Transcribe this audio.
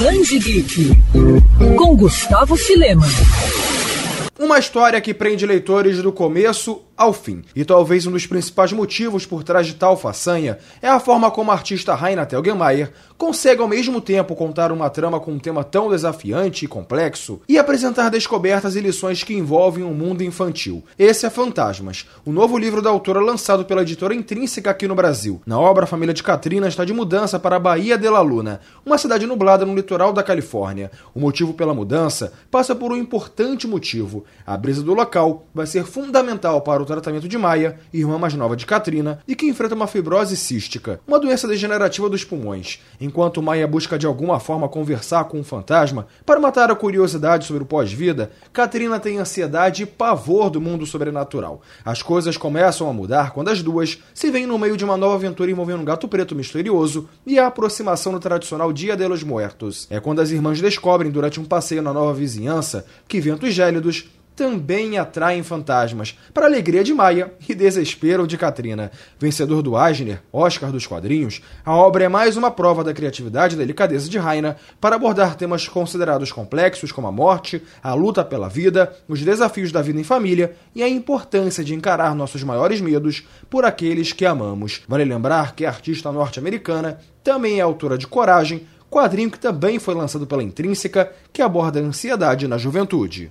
Band Geek com Gustavo Filema. Uma história que prende leitores do começo ao fim. E talvez um dos principais motivos por trás de tal façanha é a forma como a artista Raina Telgemeier consegue ao mesmo tempo contar uma trama com um tema tão desafiante e complexo e apresentar descobertas e lições que envolvem um mundo infantil. Esse é Fantasmas, o novo livro da autora lançado pela editora Intrínseca aqui no Brasil. Na obra, a família de Katrina está de mudança para a Bahia de la Luna, uma cidade nublada no litoral da Califórnia. O motivo pela mudança passa por um importante motivo. A brisa do local vai ser fundamental para o tratamento de Maia, irmã mais nova de Katrina, e que enfrenta uma fibrose cística, uma doença degenerativa dos pulmões. Enquanto Maia busca de alguma forma conversar com um fantasma para matar a curiosidade sobre o pós-vida, Katrina tem ansiedade e pavor do mundo sobrenatural. As coisas começam a mudar quando as duas se veem no meio de uma nova aventura envolvendo um gato preto misterioso e a aproximação do tradicional Dia de los Muertos. É quando as irmãs descobrem durante um passeio na nova vizinhança que ventos gélidos também atraem fantasmas, para alegria de Maia e desespero de Katrina. Vencedor do Eisner, Oscar dos quadrinhos, a obra é mais uma prova da criatividade e delicadeza de Raina para abordar temas considerados complexos como a morte, a luta pela vida, os desafios da vida em família e a importância de encarar nossos maiores medos por aqueles que amamos. Vale lembrar que a artista norte-americana também é autora de Coragem, quadrinho que também foi lançado pela Intrínseca, que aborda a ansiedade na juventude.